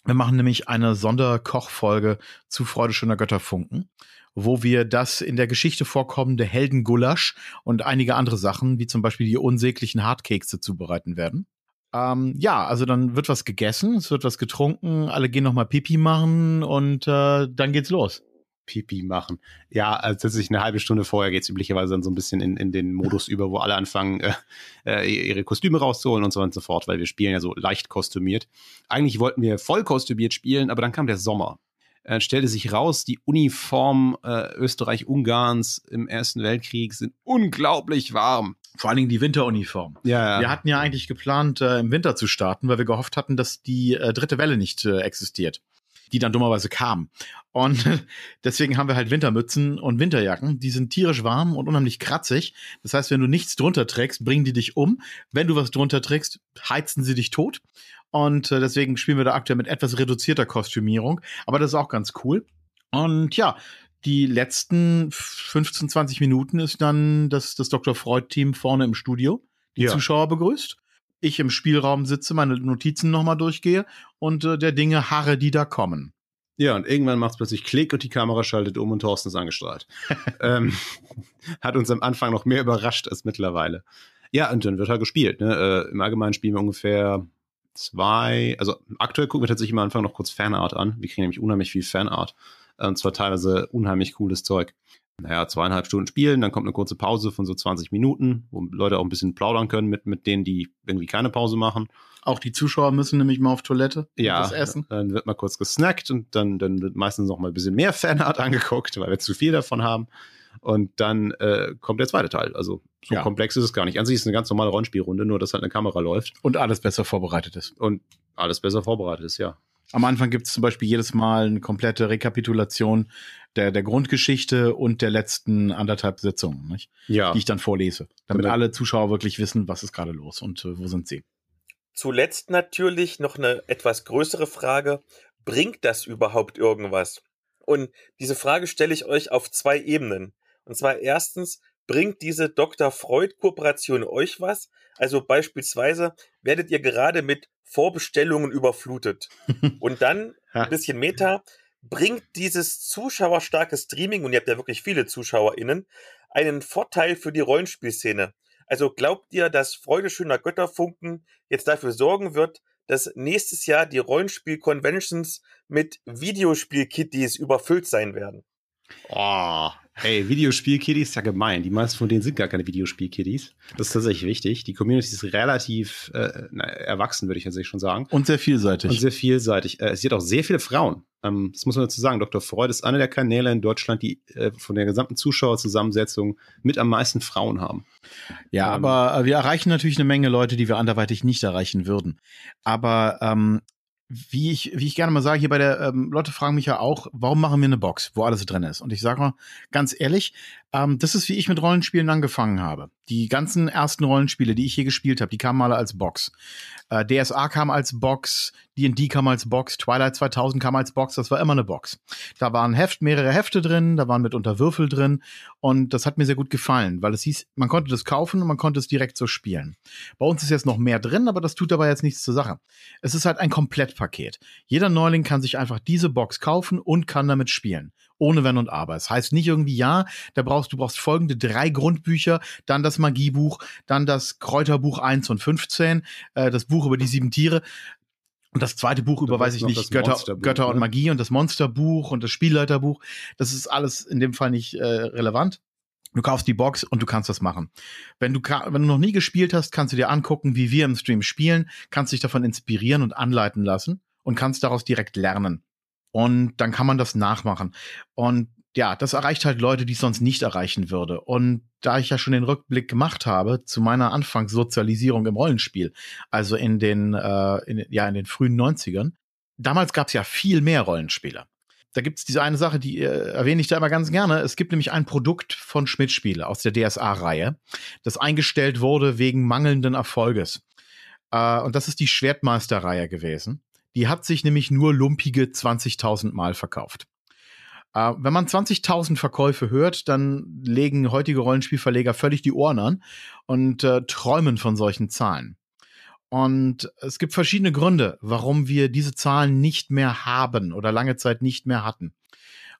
Wir machen nämlich eine Sonderkochfolge zu Freude schöner Götterfunken, wo wir das in der Geschichte vorkommende Heldengulasch und einige andere Sachen, wie zum Beispiel die unsäglichen Hartkekse zubereiten werden. Ähm, ja, also dann wird was gegessen, es wird was getrunken, alle gehen noch mal Pipi machen und äh, dann geht's los. Pipi machen. Ja, also tatsächlich eine halbe Stunde vorher geht es üblicherweise dann so ein bisschen in, in den Modus über, wo alle anfangen, äh, äh, ihre Kostüme rauszuholen und so weiter und so fort, weil wir spielen ja so leicht kostümiert. Eigentlich wollten wir voll kostümiert spielen, aber dann kam der Sommer. Äh, stellte sich raus, die Uniform äh, Österreich-Ungarns im Ersten Weltkrieg sind unglaublich warm. Vor allen Dingen die Winteruniform. Ja, ja. Wir hatten ja eigentlich geplant, äh, im Winter zu starten, weil wir gehofft hatten, dass die äh, dritte Welle nicht äh, existiert, die dann dummerweise kam. Und deswegen haben wir halt Wintermützen und Winterjacken. Die sind tierisch warm und unheimlich kratzig. Das heißt, wenn du nichts drunter trägst, bringen die dich um. Wenn du was drunter trägst, heizen sie dich tot. Und äh, deswegen spielen wir da aktuell mit etwas reduzierter Kostümierung. Aber das ist auch ganz cool. Und ja, die letzten 15, 20 Minuten ist dann das, das Dr. Freud-Team vorne im Studio, die Ja. Zuschauer begrüßt. Ich im Spielraum sitze, meine Notizen nochmal durchgehe und äh, der Dinge harre, die da kommen. Ja, und irgendwann macht es plötzlich Klick und die Kamera schaltet um und Thorsten ist angestrahlt. ähm, hat uns am Anfang noch mehr überrascht als mittlerweile. Ja, und dann wird halt gespielt. Ne? Äh, Im Allgemeinen spielen wir ungefähr zwei, also aktuell gucken wir tatsächlich am Anfang noch kurz Fanart an. Wir kriegen nämlich unheimlich viel Fanart. Und zwar teilweise unheimlich cooles Zeug. Naja, zweieinhalb Stunden spielen, dann kommt eine kurze Pause von so 20 Minuten, wo Leute auch ein bisschen plaudern können mit, mit denen, die irgendwie keine Pause machen. Auch die Zuschauer müssen nämlich mal auf Toilette Ja, das essen. dann wird mal kurz gesnackt und dann, dann wird meistens noch mal ein bisschen mehr Fanart angeguckt, weil wir zu viel davon haben. Und dann äh, kommt der zweite Teil. Also so Ja. komplex ist es gar nicht. An sich ist es eine ganz normale Rollenspielrunde, nur dass halt eine Kamera läuft Und alles besser vorbereitet ist. und alles besser vorbereitet ist, ja. Am Anfang gibt es zum Beispiel jedes Mal eine komplette Rekapitulation der, der Grundgeschichte und der letzten anderthalb Sitzungen, nicht? Ja, die ich dann vorlese, damit Genau. alle Zuschauer wirklich wissen, was ist gerade los und äh, wo sind sie. Zuletzt natürlich noch eine etwas größere Frage. Bringt das überhaupt irgendwas? Und diese Frage stelle ich euch auf zwei Ebenen. Und zwar erstens, bringt diese Dr. Freud-Kooperation euch was? Also beispielsweise werdet ihr gerade mit Vorbestellungen überflutet. Und dann ein bisschen Meta. Bringt dieses zuschauerstarke Streaming, und ihr habt ja wirklich viele ZuschauerInnen, einen Vorteil für die Rollenspielszene? Also glaubt ihr, dass Freude schöner Götterfunken jetzt dafür sorgen wird, dass nächstes Jahr die Rollenspiel-Conventions mit Videospiel-Kitties überfüllt sein werden? Oh, ey, Videospiel-Kiddies ist ja gemein. Die meisten von denen sind gar keine Videospiel-Kiddies. Das ist tatsächlich wichtig. Die Community ist relativ äh, na, erwachsen, würde ich tatsächlich schon sagen. Und sehr vielseitig. Und sehr vielseitig. Äh, es hat auch sehr viele Frauen. Ähm, das muss man dazu sagen. Dr. Freud ist einer der Kanäle in Deutschland, die äh, von der gesamten Zuschauerzusammensetzung mit am meisten Frauen haben. ja, ähm, aber äh, wir erreichen natürlich eine Menge Leute, die wir anderweitig nicht erreichen würden. Aber ähm, wie ich, wie ich gerne mal sage, hier bei der, ähm, Leute fragen mich ja auch, warum machen wir eine Box, wo alles drin ist? Und ich sage mal ganz ehrlich, ähm, das ist, wie ich mit Rollenspielen angefangen habe. Die ganzen ersten Rollenspiele, die ich hier gespielt habe, die kamen alle als Box. Äh, DSA kam als Box, D&D kam als Box, Twilight 2000 kam als Box, das war immer eine Box. Da waren Heft, mehrere Hefte drin, da waren mitunter Würfel drin und das hat mir sehr gut gefallen, weil es hieß, man konnte das kaufen und man konnte es direkt so spielen. Bei uns ist jetzt noch mehr drin, aber das tut dabei jetzt nichts zur Sache. Es ist halt ein Komplettpaket. Jeder Neuling kann sich einfach diese Box kaufen und kann damit spielen. Ohne Wenn und Aber. Es heißt nicht irgendwie, ja, da brauchst du brauchst folgende drei Grundbücher, dann das Magiebuch, dann das Kräuterbuch 1 und 15, äh, das Buch über die sieben Tiere. Und das zweite Buch über, weiß ich nicht, das Götter, Götter und ne? Magie und das Monsterbuch und das Spielleiterbuch. Das ist alles in dem Fall nicht äh, relevant. Du kaufst die Box und du kannst das machen. Wenn du, wenn du noch nie gespielt hast, kannst du dir angucken, wie wir im Stream spielen, kannst dich davon inspirieren und anleiten lassen und kannst daraus direkt lernen. Und dann kann man das nachmachen. Und ja, das erreicht halt Leute, die es sonst nicht erreichen würde. Und da ich ja schon den Rückblick gemacht habe zu meiner Anfangssozialisierung im Rollenspiel, also in den, äh, in, ja, in den frühen 90ern, damals gab es ja viel mehr Rollenspiele. Da gibt es diese eine Sache, die äh, erwähne ich da immer ganz gerne. Es gibt nämlich ein Produkt von Schmidt Spiele aus der DSA-Reihe, das eingestellt wurde wegen mangelnden Erfolges. Äh, und das ist die Schwertmeister-Reihe gewesen. Die hat sich nämlich nur lumpige 20.000 Mal verkauft. Äh, wenn man 20.000 Verkäufe hört, dann legen heutige Rollenspielverleger völlig die Ohren an und äh, träumen von solchen Zahlen. Und es gibt verschiedene Gründe, warum wir diese Zahlen nicht mehr haben oder lange Zeit nicht mehr hatten.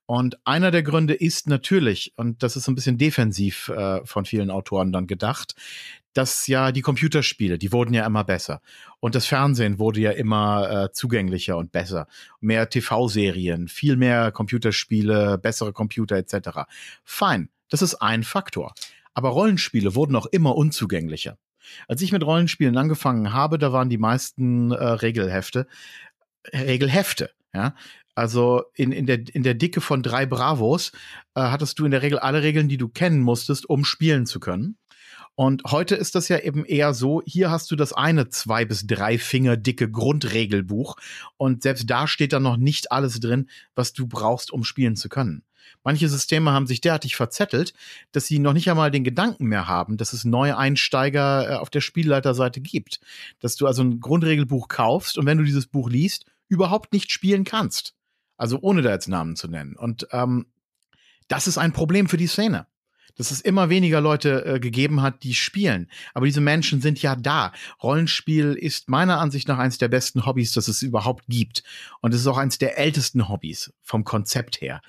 Und einer der Gründe ist natürlich, und das ist ein bisschen defensiv äh, von vielen Autoren dann gedacht, dass ja die Computerspiele, die wurden ja immer besser. Und das Fernsehen wurde ja immer äh, zugänglicher und besser. Mehr TV-Serien, viel mehr Computerspiele, bessere Computer etc. Fein, das ist ein Faktor. Aber Rollenspiele wurden auch immer unzugänglicher. Als ich mit Rollenspielen angefangen habe, da waren die meisten äh, Regelhefte, Regelhefte, ja. Also in, in, der, in der Dicke von drei Bravos äh, hattest du in der Regel alle Regeln, die du kennen musstest, um spielen zu können. Und heute ist das ja eben eher so, hier hast du das eine zwei bis drei Finger dicke Grundregelbuch und selbst da steht dann noch nicht alles drin, was du brauchst, um spielen zu können. Manche Systeme haben sich derartig verzettelt, dass sie noch nicht einmal den Gedanken mehr haben, dass es neue Einsteiger äh, auf der Spielleiterseite gibt. Dass du also ein Grundregelbuch kaufst und wenn du dieses Buch liest, überhaupt nicht spielen kannst. Also ohne da jetzt Namen zu nennen. Und ähm, das ist ein Problem für die Szene dass es immer weniger Leute äh, gegeben hat, die spielen. Aber diese Menschen sind ja da. Rollenspiel ist meiner Ansicht nach eines der besten Hobbys, das es überhaupt gibt. Und es ist auch eines der ältesten Hobbys vom Konzept her.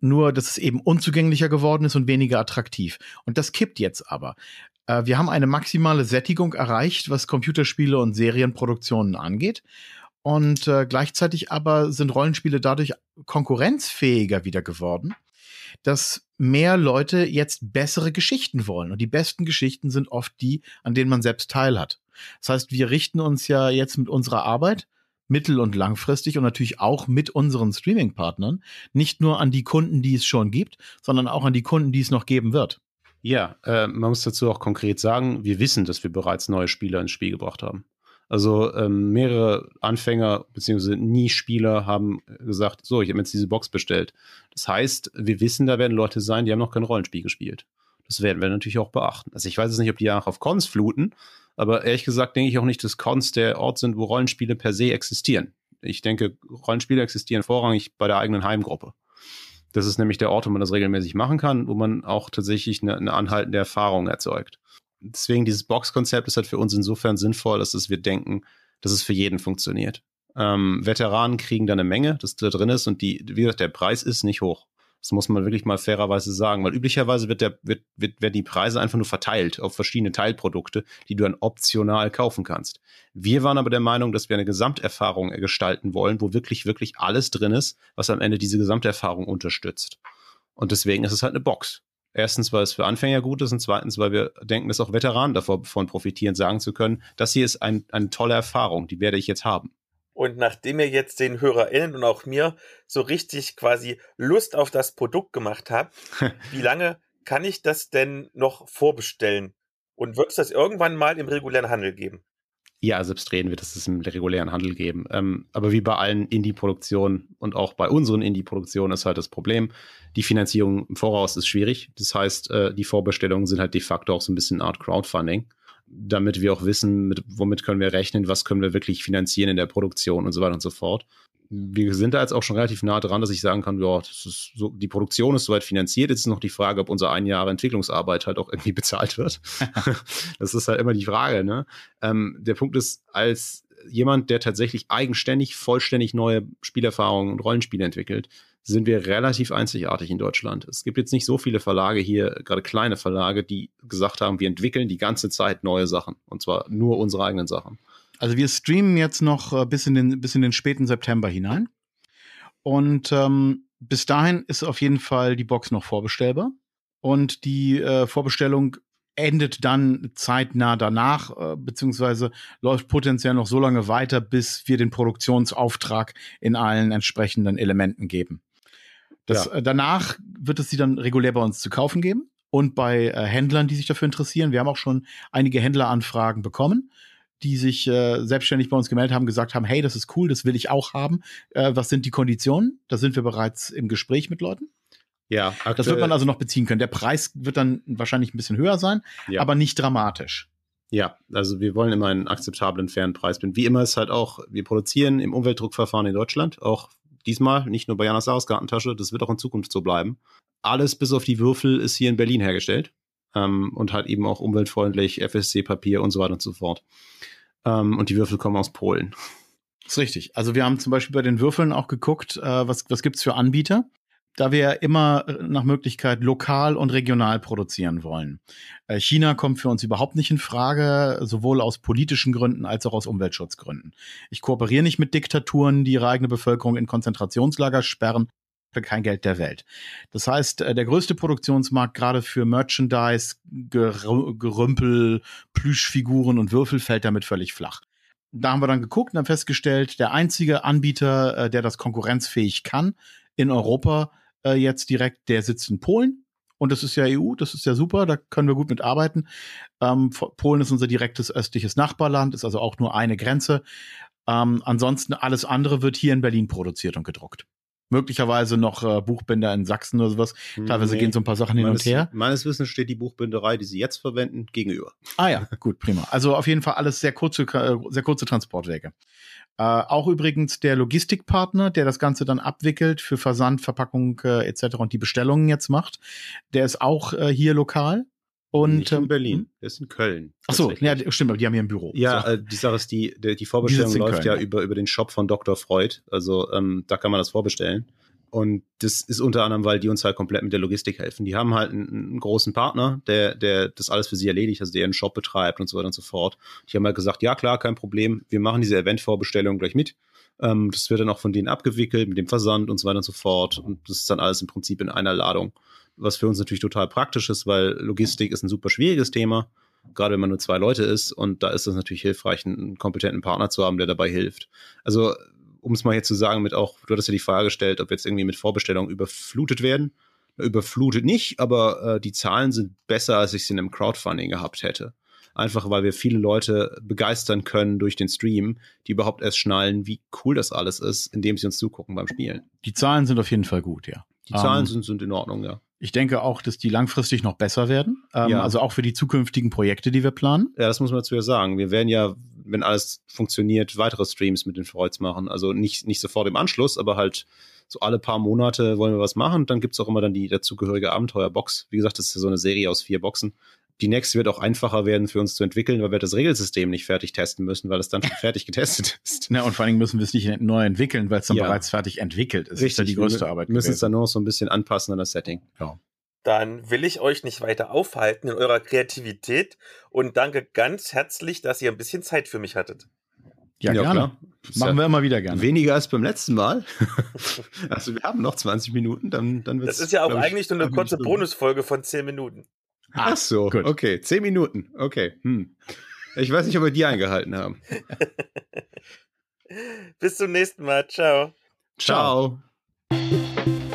Nur, dass es eben unzugänglicher geworden ist und weniger attraktiv. Und das kippt jetzt aber. Äh, wir haben eine maximale Sättigung erreicht, was Computerspiele und Serienproduktionen angeht. Und äh, gleichzeitig aber sind Rollenspiele dadurch konkurrenzfähiger wieder geworden dass mehr Leute jetzt bessere Geschichten wollen. Und die besten Geschichten sind oft die, an denen man selbst teilhat. Das heißt, wir richten uns ja jetzt mit unserer Arbeit mittel- und langfristig und natürlich auch mit unseren Streaming-Partnern nicht nur an die Kunden, die es schon gibt, sondern auch an die Kunden, die es noch geben wird. Ja, äh, man muss dazu auch konkret sagen, wir wissen, dass wir bereits neue Spieler ins Spiel gebracht haben. Also ähm, mehrere Anfänger bzw. Nie-Spieler haben gesagt, so, ich habe jetzt diese Box bestellt. Das heißt, wir wissen, da werden Leute sein, die haben noch kein Rollenspiel gespielt. Das werden wir natürlich auch beachten. Also ich weiß jetzt nicht, ob die ja auf Cons fluten, aber ehrlich gesagt denke ich auch nicht, dass Cons der Ort sind, wo Rollenspiele per se existieren. Ich denke, Rollenspiele existieren vorrangig bei der eigenen Heimgruppe. Das ist nämlich der Ort, wo man das regelmäßig machen kann, wo man auch tatsächlich eine, eine anhaltende Erfahrung erzeugt deswegen dieses Box-Konzept ist halt für uns insofern sinnvoll, dass wir denken, dass es für jeden funktioniert. Ähm, Veteranen kriegen da eine Menge, das da drin ist und die, wie gesagt, der Preis ist nicht hoch. Das muss man wirklich mal fairerweise sagen, weil üblicherweise wird der, wird, wird, werden die Preise einfach nur verteilt auf verschiedene Teilprodukte, die du dann optional kaufen kannst. Wir waren aber der Meinung, dass wir eine Gesamterfahrung gestalten wollen, wo wirklich, wirklich alles drin ist, was am Ende diese Gesamterfahrung unterstützt. Und deswegen ist es halt eine Box. Erstens, weil es für Anfänger gut ist und zweitens, weil wir denken, dass auch Veteranen davon profitieren, sagen zu können, das hier ist ein, eine tolle Erfahrung, die werde ich jetzt haben. Und nachdem ihr jetzt den HörerInnen und auch mir so richtig quasi Lust auf das Produkt gemacht habt, wie lange kann ich das denn noch vorbestellen? Und wird es das irgendwann mal im regulären Handel geben? Ja, selbstredend wird es das im regulären Handel geben. Ähm, aber wie bei allen Indie-Produktionen und auch bei unseren Indie-Produktionen ist halt das Problem, die Finanzierung im Voraus ist schwierig. Das heißt, äh, die Vorbestellungen sind halt de facto auch so ein bisschen Art Crowdfunding, damit wir auch wissen, mit, womit können wir rechnen, was können wir wirklich finanzieren in der Produktion und so weiter und so fort wir sind da jetzt auch schon relativ nah dran, dass ich sagen kann, ja, so, die Produktion ist soweit finanziert. Jetzt ist noch die Frage, ob unsere ein Jahre Entwicklungsarbeit halt auch irgendwie bezahlt wird. das ist halt immer die Frage, ne? Ähm, der Punkt ist, als jemand, der tatsächlich eigenständig, vollständig neue Spielerfahrungen und Rollenspiele entwickelt, sind wir relativ einzigartig in Deutschland. Es gibt jetzt nicht so viele Verlage hier, gerade kleine Verlage, die gesagt haben, wir entwickeln die ganze Zeit neue Sachen. Und zwar nur unsere eigenen Sachen. Also wir streamen jetzt noch äh, bis in den, bis in den späten September hinein. Und ähm, bis dahin ist auf jeden Fall die Box noch vorbestellbar. Und die äh, Vorbestellung endet dann zeitnah danach, äh, beziehungsweise läuft potenziell noch so lange weiter, bis wir den Produktionsauftrag in allen entsprechenden Elementen geben. Das, ja. äh, danach wird es sie dann regulär bei uns zu kaufen geben und bei äh, Händlern, die sich dafür interessieren. Wir haben auch schon einige Händleranfragen bekommen die sich äh, selbstständig bei uns gemeldet haben, gesagt haben, hey, das ist cool, das will ich auch haben. Äh, was sind die Konditionen? Da sind wir bereits im Gespräch mit Leuten. Ja, aktuell. Das wird man also noch beziehen können. Der Preis wird dann wahrscheinlich ein bisschen höher sein, ja. aber nicht dramatisch. Ja, also wir wollen immer einen akzeptablen, fairen Preis bieten. Wie immer ist halt auch, wir produzieren im Umweltdruckverfahren in Deutschland, auch diesmal, nicht nur bei Janas Saus Gartentasche, das wird auch in Zukunft so bleiben. Alles bis auf die Würfel ist hier in Berlin hergestellt ähm, und halt eben auch umweltfreundlich, FSC-Papier und so weiter und so fort. Ähm, und die Würfel kommen aus Polen. Das ist richtig. Also wir haben zum Beispiel bei den Würfeln auch geguckt, äh, was, was gibt's für Anbieter. da wir immer nach Möglichkeit lokal und regional produzieren wollen. Äh, China kommt für uns überhaupt nicht in Frage, sowohl aus politischen Gründen als auch aus Umweltschutzgründen. Ich kooperiere nicht mit Diktaturen, die ihre eigene Bevölkerung in Konzentrationslager sperren kein Geld der Welt. Das heißt, äh, der größte Produktionsmarkt gerade für Merchandise, Gerümpel, Plüschfiguren und Würfel fällt damit völlig flach. Da haben wir dann geguckt und haben festgestellt, der einzige Anbieter, äh, der das konkurrenzfähig kann in Europa äh, jetzt direkt, der sitzt in Polen. Und das ist ja EU, das ist ja super, da können wir gut mit arbeiten. Ähm, Polen ist unser direktes östliches Nachbarland, ist also auch nur eine Grenze. Ähm, ansonsten alles andere wird hier in Berlin produziert und gedruckt möglicherweise noch äh, Buchbinder in Sachsen oder sowas. Teilweise nee. gehen so ein paar Sachen hin meines, und her. Meines Wissens steht die Buchbinderei, die sie jetzt verwenden, gegenüber. Ah ja, gut, prima. Also auf jeden Fall alles sehr kurze, äh, sehr kurze Transportwege. Äh, auch übrigens der Logistikpartner, der das Ganze dann abwickelt für Versand, Verpackung äh, etc. und die Bestellungen jetzt macht, der ist auch äh, hier lokal. Und, Nicht in ähm, Berlin, hm? der ist in Köln. Ach so, ja, stimmt, aber die haben hier ein Büro. Ja, so. äh, die Sache ist, die, die, die Vorbestellung die läuft Köln, ja, über, über den Shop von Dr. Freud. Also ähm, da kann man das vorbestellen. Und das ist unter anderem, weil die uns halt komplett mit der Logistik helfen. Die haben halt einen, einen, großen Partner, der, der das alles für sie erledigt, also der einen Shop betreibt und so weiter und so fort. Die haben halt gesagt, ja klar, kein Problem, wir machen diese Event-Vorbestellung gleich mit. Ähm, das wird dann auch von denen abgewickelt mit dem Versand und so weiter und so fort. Und das ist dann alles im Prinzip in einer Ladung. Was für uns natürlich total praktisch ist, weil Logistik ist ein super schwieriges Thema gerade wenn man nur zwei Leute ist. Und da ist es natürlich hilfreich, einen kompetenten Partner zu haben, der dabei hilft. Also um es mal hier zu sagen, mit auch, du hattest ja die Frage gestellt, ob wir jetzt irgendwie mit Vorbestellungen überflutet werden. Überflutet nicht, aber äh, die Zahlen sind besser, als ich sie in einem Crowdfunding gehabt hätte. Einfach weil wir viele Leute begeistern können durch den Stream, die überhaupt erst schnallen, wie cool das alles ist, indem sie uns zugucken beim Spielen. Die Zahlen sind auf jeden Fall gut, ja. Die Zahlen um, ähm, sind, sind in Ordnung, ja. Ich denke auch, dass die langfristig noch besser werden. Ähm, ja. Also auch für die zukünftigen Projekte, die wir planen. Ja, das muss man dazu ja sagen. Wir werden ja, wenn alles funktioniert, weitere Streams mit den Freuds machen. Also nicht, nicht sofort im Anschluss, aber halt so alle paar Monate wollen wir was machen. Dann gibt's auch immer dann die dazugehörige Abenteuerbox. Wie gesagt, das ist ja so eine Serie aus vier Boxen. Die nächste wird auch einfacher werden für uns zu entwickeln, weil wir das Regelsystem nicht fertig testen müssen, weil es dann schon fertig getestet ist. Na, und vor allen Dingen müssen wir es nicht neu entwickeln, weil es dann ja. bereits fertig entwickelt ist. Richtig, das ist ja die größte Arbeit. Wir müssen es dann nur noch so ein bisschen anpassen an das Setting. Ja. Dann will ich euch nicht weiter aufhalten in eurer Kreativität und danke ganz herzlich, dass ihr ein bisschen Zeit für mich hattet. Ja, ja gerne. Klar. Machen wir immer wieder gerne. Weniger als beim letzten Mal. also wir haben noch 20 Minuten, dann, dann wird Das ist ja auch eigentlich nur eine kurze Bonusfolge von 10 Minuten. Ach so, Gut. okay, zehn Minuten, okay. Hm. Ich weiß nicht, ob wir die eingehalten haben. Bis zum nächsten Mal, ciao. Ciao. ciao.